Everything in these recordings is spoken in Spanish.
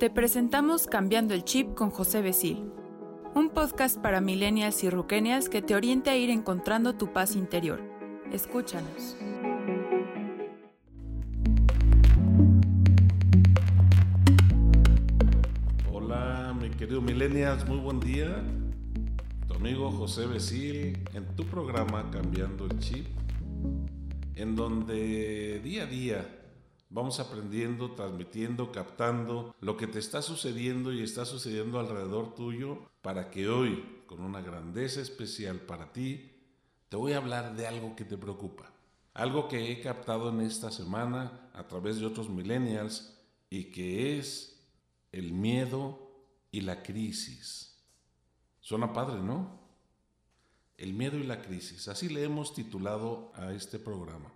Te presentamos Cambiando el Chip con José Besil, un podcast para millennials y ruquenias que te oriente a ir encontrando tu paz interior. Escúchanos. Hola, mi querido millennials, muy buen día. Tu amigo José Besil en tu programa Cambiando el Chip, en donde día a día Vamos aprendiendo, transmitiendo, captando lo que te está sucediendo y está sucediendo alrededor tuyo para que hoy, con una grandeza especial para ti, te voy a hablar de algo que te preocupa. Algo que he captado en esta semana a través de otros millennials y que es el miedo y la crisis. Suena padre, ¿no? El miedo y la crisis. Así le hemos titulado a este programa.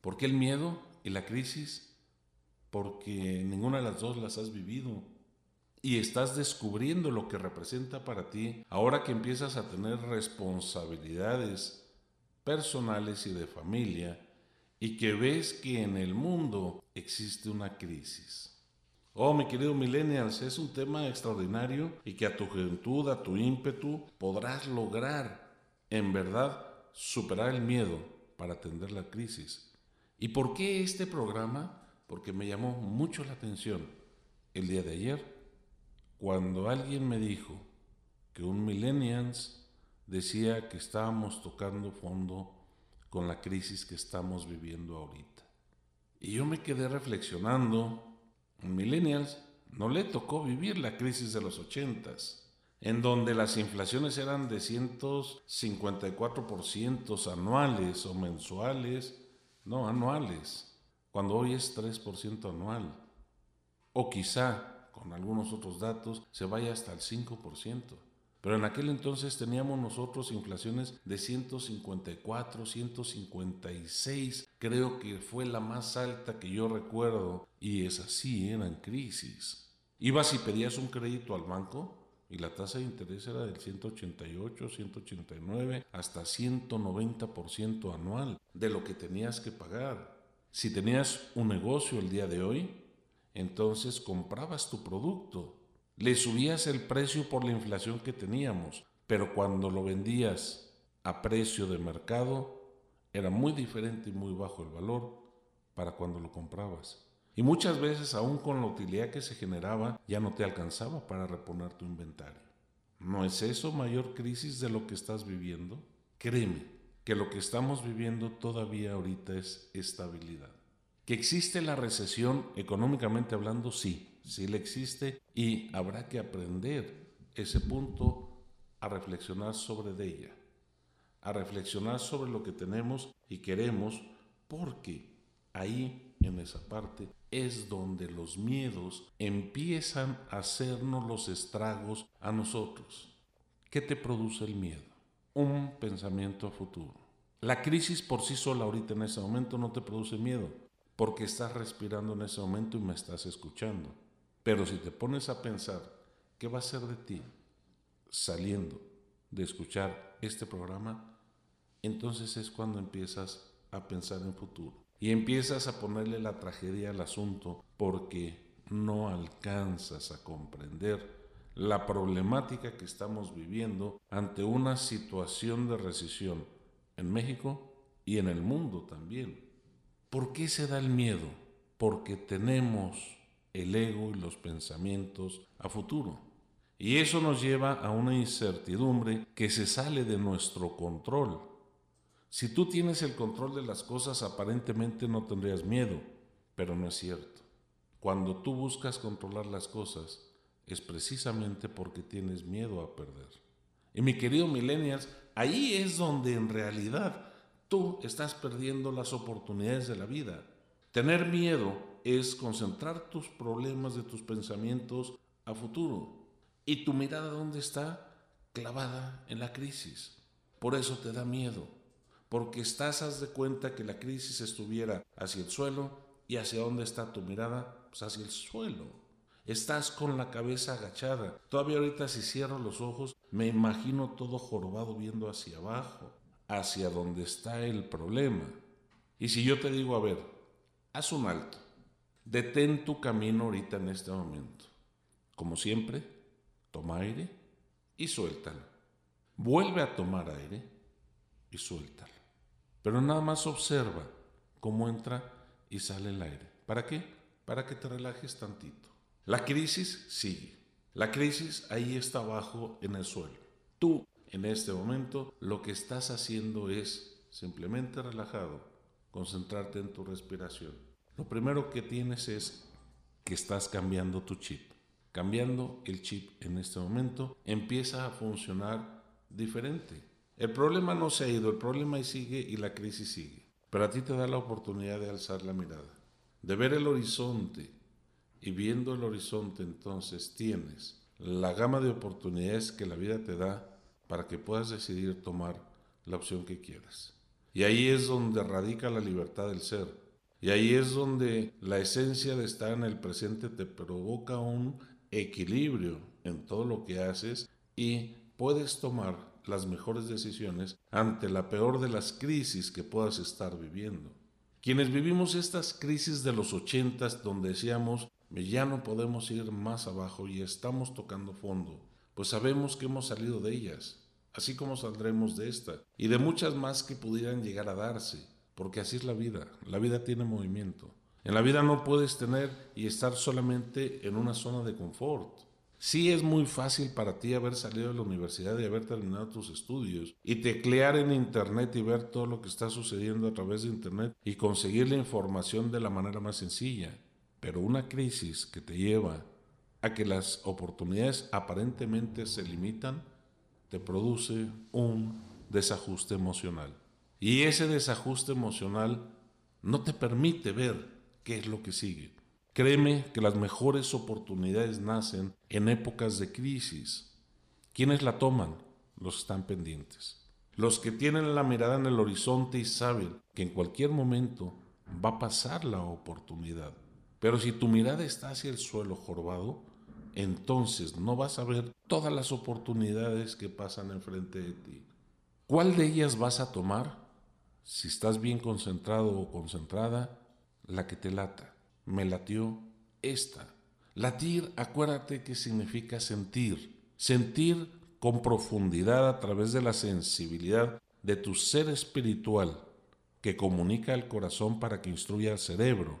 ¿Por qué el miedo? Y la crisis porque ninguna de las dos las has vivido y estás descubriendo lo que representa para ti ahora que empiezas a tener responsabilidades personales y de familia y que ves que en el mundo existe una crisis. Oh, mi querido millennials, es un tema extraordinario y que a tu juventud, a tu ímpetu, podrás lograr en verdad superar el miedo para atender la crisis ¿Y por qué este programa? Porque me llamó mucho la atención el día de ayer, cuando alguien me dijo que un millennials decía que estábamos tocando fondo con la crisis que estamos viviendo ahorita. Y yo me quedé reflexionando, un millennials no le tocó vivir la crisis de los ochentas, en donde las inflaciones eran de 154% anuales o mensuales, no, anuales, cuando hoy es 3% anual. O quizá, con algunos otros datos, se vaya hasta el 5%. Pero en aquel entonces teníamos nosotros inflaciones de 154, 156, creo que fue la más alta que yo recuerdo, y es así, eran crisis. Ibas y pedías un crédito al banco y la tasa de interés era del 188, 189, hasta 190% anual de lo que tenías que pagar. Si tenías un negocio el día de hoy, entonces comprabas tu producto, le subías el precio por la inflación que teníamos, pero cuando lo vendías a precio de mercado, era muy diferente y muy bajo el valor para cuando lo comprabas. Y muchas veces, aún con la utilidad que se generaba, ya no te alcanzaba para reponer tu inventario. ¿No es eso mayor crisis de lo que estás viviendo? Créeme que lo que estamos viviendo todavía ahorita es estabilidad. Que existe la recesión económicamente hablando, sí, sí le existe y habrá que aprender ese punto a reflexionar sobre ella, a reflexionar sobre lo que tenemos y queremos, porque ahí en esa parte es donde los miedos empiezan a hacernos los estragos a nosotros. ¿Qué te produce el miedo? Un pensamiento a futuro. La crisis por sí sola ahorita en ese momento no te produce miedo, porque estás respirando en ese momento y me estás escuchando. Pero si te pones a pensar, ¿qué va a ser de ti saliendo de escuchar este programa? Entonces es cuando empiezas a pensar en futuro y empiezas a ponerle la tragedia al asunto porque no alcanzas a comprender la problemática que estamos viviendo ante una situación de recesión en México y en el mundo también. ¿Por qué se da el miedo? Porque tenemos el ego y los pensamientos a futuro. Y eso nos lleva a una incertidumbre que se sale de nuestro control si tú tienes el control de las cosas, aparentemente no tendrías miedo, pero no es cierto. Cuando tú buscas controlar las cosas, es precisamente porque tienes miedo a perder. Y mi querido millennials, ahí es donde en realidad tú estás perdiendo las oportunidades de la vida. Tener miedo es concentrar tus problemas de tus pensamientos a futuro. ¿Y tu mirada dónde está? Clavada en la crisis. Por eso te da miedo porque estás, haz de cuenta que la crisis estuviera hacia el suelo y hacia dónde está tu mirada, pues hacia el suelo. Estás con la cabeza agachada. Todavía ahorita si cierro los ojos, me imagino todo jorobado viendo hacia abajo, hacia donde está el problema. Y si yo te digo, a ver, haz un alto, Detén tu camino ahorita en este momento. Como siempre, toma aire y suéltalo. Vuelve a tomar aire y suéltalo. Pero nada más observa cómo entra y sale el aire. ¿Para qué? Para que te relajes tantito. La crisis sigue. La crisis ahí está abajo en el suelo. Tú, en este momento, lo que estás haciendo es simplemente relajado, concentrarte en tu respiración. Lo primero que tienes es que estás cambiando tu chip. Cambiando el chip en este momento empieza a funcionar diferente. El problema no se ha ido, el problema ahí sigue y la crisis sigue. Pero a ti te da la oportunidad de alzar la mirada, de ver el horizonte. Y viendo el horizonte entonces tienes la gama de oportunidades que la vida te da para que puedas decidir tomar la opción que quieras. Y ahí es donde radica la libertad del ser. Y ahí es donde la esencia de estar en el presente te provoca un equilibrio en todo lo que haces y puedes tomar las mejores decisiones ante la peor de las crisis que puedas estar viviendo. Quienes vivimos estas crisis de los ochentas donde decíamos ya no podemos ir más abajo y estamos tocando fondo, pues sabemos que hemos salido de ellas, así como saldremos de esta y de muchas más que pudieran llegar a darse, porque así es la vida, la vida tiene movimiento. En la vida no puedes tener y estar solamente en una zona de confort. Sí es muy fácil para ti haber salido de la universidad y haber terminado tus estudios y teclear en Internet y ver todo lo que está sucediendo a través de Internet y conseguir la información de la manera más sencilla. Pero una crisis que te lleva a que las oportunidades aparentemente se limitan, te produce un desajuste emocional. Y ese desajuste emocional no te permite ver qué es lo que sigue. Créeme que las mejores oportunidades nacen en épocas de crisis. ¿Quiénes la toman? Los están pendientes. Los que tienen la mirada en el horizonte y saben que en cualquier momento va a pasar la oportunidad. Pero si tu mirada está hacia el suelo jorobado, entonces no vas a ver todas las oportunidades que pasan enfrente de ti. ¿Cuál de ellas vas a tomar? Si estás bien concentrado o concentrada, la que te lata me latió esta. Latir, acuérdate que significa sentir. Sentir con profundidad a través de la sensibilidad de tu ser espiritual que comunica el corazón para que instruya al cerebro.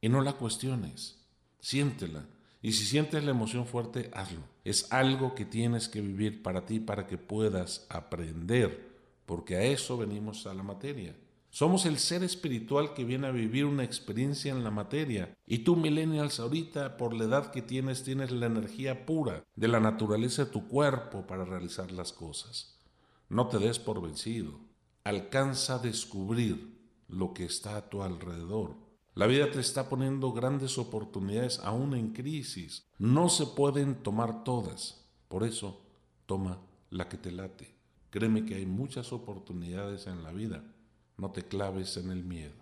Y no la cuestiones. Siéntela. Y si sientes la emoción fuerte, hazlo. Es algo que tienes que vivir para ti para que puedas aprender, porque a eso venimos a la materia. Somos el ser espiritual que viene a vivir una experiencia en la materia. Y tú, millennials, ahorita, por la edad que tienes, tienes la energía pura de la naturaleza de tu cuerpo para realizar las cosas. No te des por vencido. Alcanza a descubrir lo que está a tu alrededor. La vida te está poniendo grandes oportunidades aún en crisis. No se pueden tomar todas. Por eso, toma la que te late. Créeme que hay muchas oportunidades en la vida no te claves en el miedo.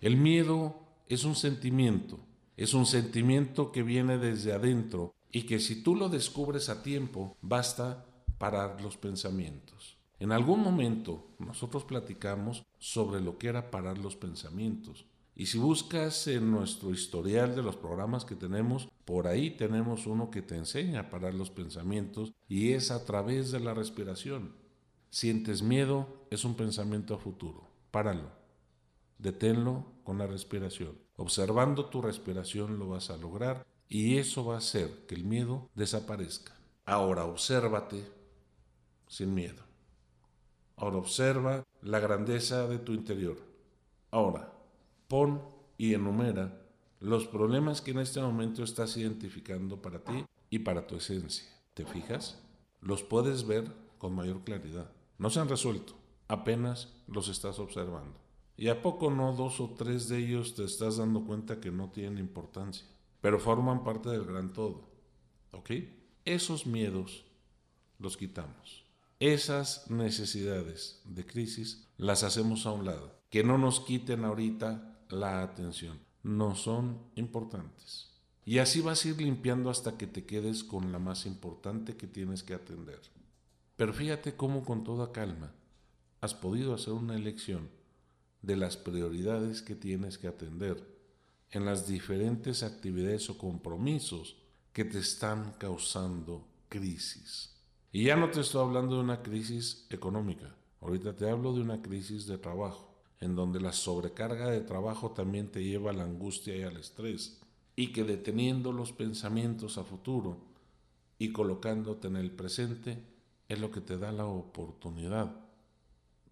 El miedo es un sentimiento, es un sentimiento que viene desde adentro y que si tú lo descubres a tiempo, basta parar los pensamientos. En algún momento nosotros platicamos sobre lo que era parar los pensamientos. Y si buscas en nuestro historial de los programas que tenemos, por ahí tenemos uno que te enseña a parar los pensamientos y es a través de la respiración. Sientes miedo, es un pensamiento a futuro. Páralo. Deténlo con la respiración. Observando tu respiración lo vas a lograr y eso va a hacer que el miedo desaparezca. Ahora obsérvate sin miedo. Ahora observa la grandeza de tu interior. Ahora, pon y enumera los problemas que en este momento estás identificando para ti y para tu esencia. ¿Te fijas? Los puedes ver con mayor claridad. No se han resuelto apenas los estás observando. ¿Y a poco no dos o tres de ellos te estás dando cuenta que no tienen importancia, pero forman parte del gran todo? ¿Ok? Esos miedos los quitamos. Esas necesidades de crisis las hacemos a un lado. Que no nos quiten ahorita la atención. No son importantes. Y así vas a ir limpiando hasta que te quedes con la más importante que tienes que atender. Pero fíjate cómo con toda calma has podido hacer una elección de las prioridades que tienes que atender en las diferentes actividades o compromisos que te están causando crisis. Y ya no te estoy hablando de una crisis económica, ahorita te hablo de una crisis de trabajo, en donde la sobrecarga de trabajo también te lleva a la angustia y al estrés, y que deteniendo los pensamientos a futuro y colocándote en el presente es lo que te da la oportunidad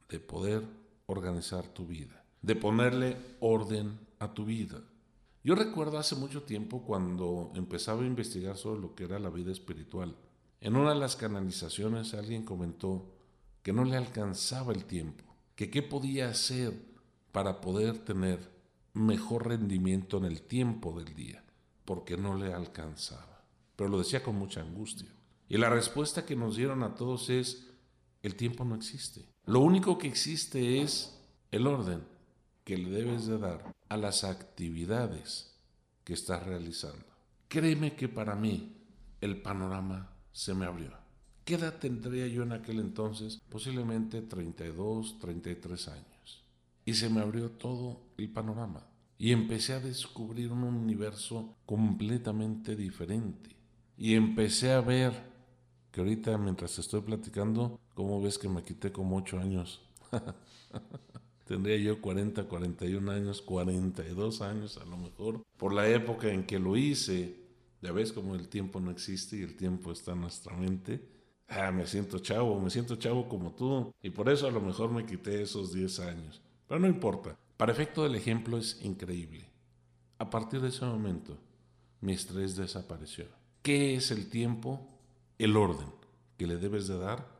de poder organizar tu vida, de ponerle orden a tu vida. Yo recuerdo hace mucho tiempo cuando empezaba a investigar sobre lo que era la vida espiritual. En una de las canalizaciones alguien comentó que no le alcanzaba el tiempo, que qué podía hacer para poder tener mejor rendimiento en el tiempo del día, porque no le alcanzaba. Pero lo decía con mucha angustia. Y la respuesta que nos dieron a todos es, el tiempo no existe. Lo único que existe es el orden que le debes de dar a las actividades que estás realizando. Créeme que para mí el panorama se me abrió. ¿Qué edad tendría yo en aquel entonces? Posiblemente 32, 33 años. Y se me abrió todo el panorama. Y empecé a descubrir un universo completamente diferente. Y empecé a ver que ahorita mientras estoy platicando, ¿cómo ves que me quité como 8 años? Tendría yo 40, 41 años, 42 años a lo mejor, por la época en que lo hice. Ya ves como el tiempo no existe y el tiempo está en nuestra mente. Ah, me siento chavo, me siento chavo como tú. Y por eso a lo mejor me quité esos 10 años. Pero no importa. Para efecto del ejemplo es increíble. A partir de ese momento, mi estrés desapareció. ¿Qué es el tiempo? El orden que le debes de dar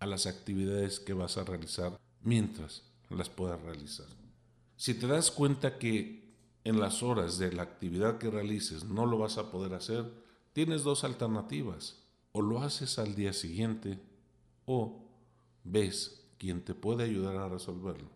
a las actividades que vas a realizar mientras las puedas realizar. Si te das cuenta que en las horas de la actividad que realices no lo vas a poder hacer, tienes dos alternativas. O lo haces al día siguiente o ves quien te puede ayudar a resolverlo.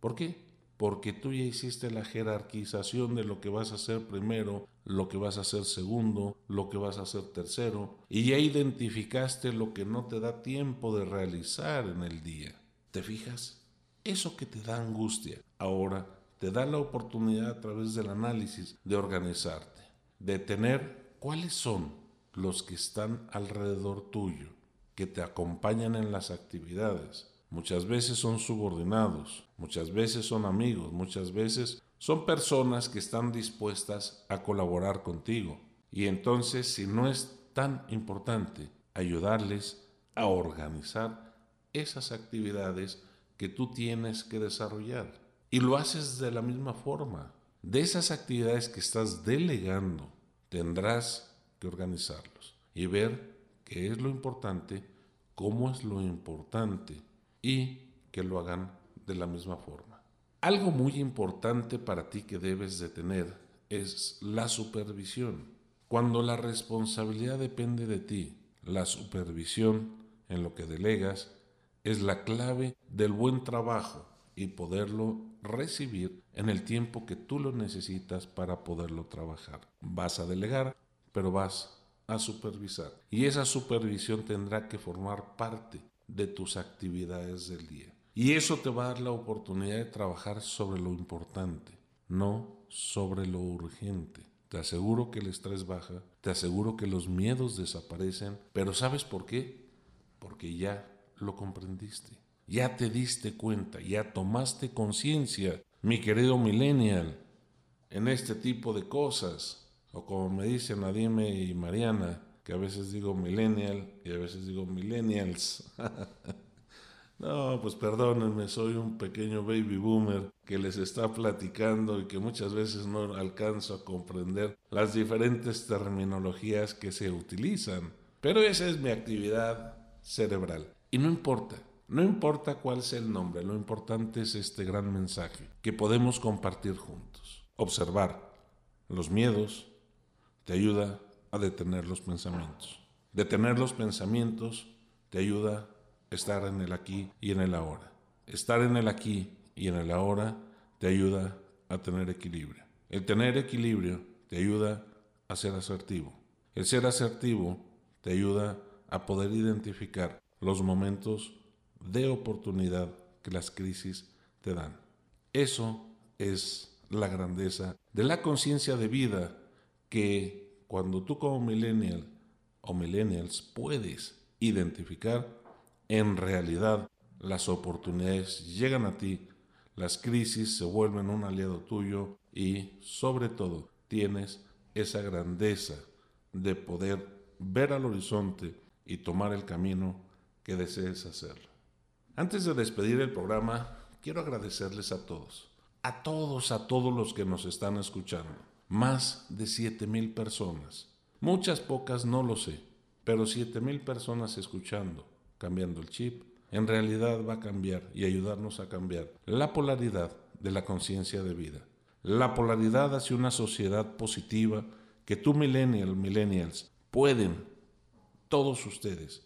¿Por qué? Porque tú ya hiciste la jerarquización de lo que vas a hacer primero, lo que vas a hacer segundo, lo que vas a hacer tercero, y ya identificaste lo que no te da tiempo de realizar en el día. ¿Te fijas? Eso que te da angustia ahora te da la oportunidad a través del análisis de organizarte, de tener cuáles son los que están alrededor tuyo, que te acompañan en las actividades. Muchas veces son subordinados, muchas veces son amigos, muchas veces son personas que están dispuestas a colaborar contigo. Y entonces, si no es tan importante ayudarles a organizar esas actividades, que tú tienes que desarrollar. Y lo haces de la misma forma. De esas actividades que estás delegando, tendrás que organizarlos y ver qué es lo importante, cómo es lo importante y que lo hagan de la misma forma. Algo muy importante para ti que debes de tener es la supervisión. Cuando la responsabilidad depende de ti, la supervisión en lo que delegas es la clave del buen trabajo y poderlo recibir en el tiempo que tú lo necesitas para poderlo trabajar. Vas a delegar, pero vas a supervisar. Y esa supervisión tendrá que formar parte de tus actividades del día. Y eso te va a dar la oportunidad de trabajar sobre lo importante, no sobre lo urgente. Te aseguro que el estrés baja, te aseguro que los miedos desaparecen, pero ¿sabes por qué? Porque ya lo comprendiste, ya te diste cuenta, ya tomaste conciencia, mi querido millennial, en este tipo de cosas, o como me dicen Nadime y Mariana, que a veces digo millennial y a veces digo millennials. no, pues perdónenme, soy un pequeño baby boomer que les está platicando y que muchas veces no alcanzo a comprender las diferentes terminologías que se utilizan. Pero esa es mi actividad cerebral. Y no importa, no importa cuál sea el nombre, lo importante es este gran mensaje que podemos compartir juntos. Observar los miedos te ayuda a detener los pensamientos. Detener los pensamientos te ayuda a estar en el aquí y en el ahora. Estar en el aquí y en el ahora te ayuda a tener equilibrio. El tener equilibrio te ayuda a ser asertivo. El ser asertivo te ayuda a poder identificar los momentos de oportunidad que las crisis te dan. Eso es la grandeza de la conciencia de vida que cuando tú como millennial o millennials puedes identificar, en realidad las oportunidades llegan a ti, las crisis se vuelven un aliado tuyo y sobre todo tienes esa grandeza de poder ver al horizonte y tomar el camino que desees hacer. Antes de despedir el programa, quiero agradecerles a todos, a todos, a todos los que nos están escuchando. Más de 7 mil personas. Muchas pocas no lo sé, pero 7 mil personas escuchando, cambiando el chip, en realidad va a cambiar y ayudarnos a cambiar la polaridad de la conciencia de vida. La polaridad hacia una sociedad positiva que tú millennial, millennials, pueden, todos ustedes,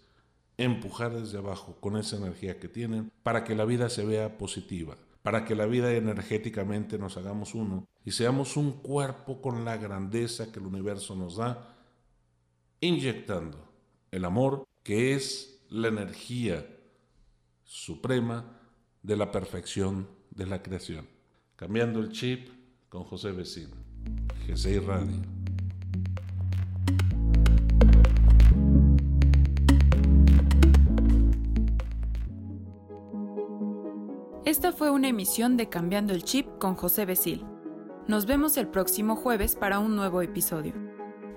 empujar desde abajo con esa energía que tienen para que la vida se vea positiva, para que la vida energéticamente nos hagamos uno y seamos un cuerpo con la grandeza que el universo nos da, inyectando el amor que es la energía suprema de la perfección de la creación. Cambiando el chip con José Vecino, G6 Radio. Fue una emisión de Cambiando el Chip con José Besil. Nos vemos el próximo jueves para un nuevo episodio.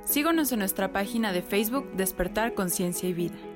Síguenos en nuestra página de Facebook Despertar Conciencia y Vida.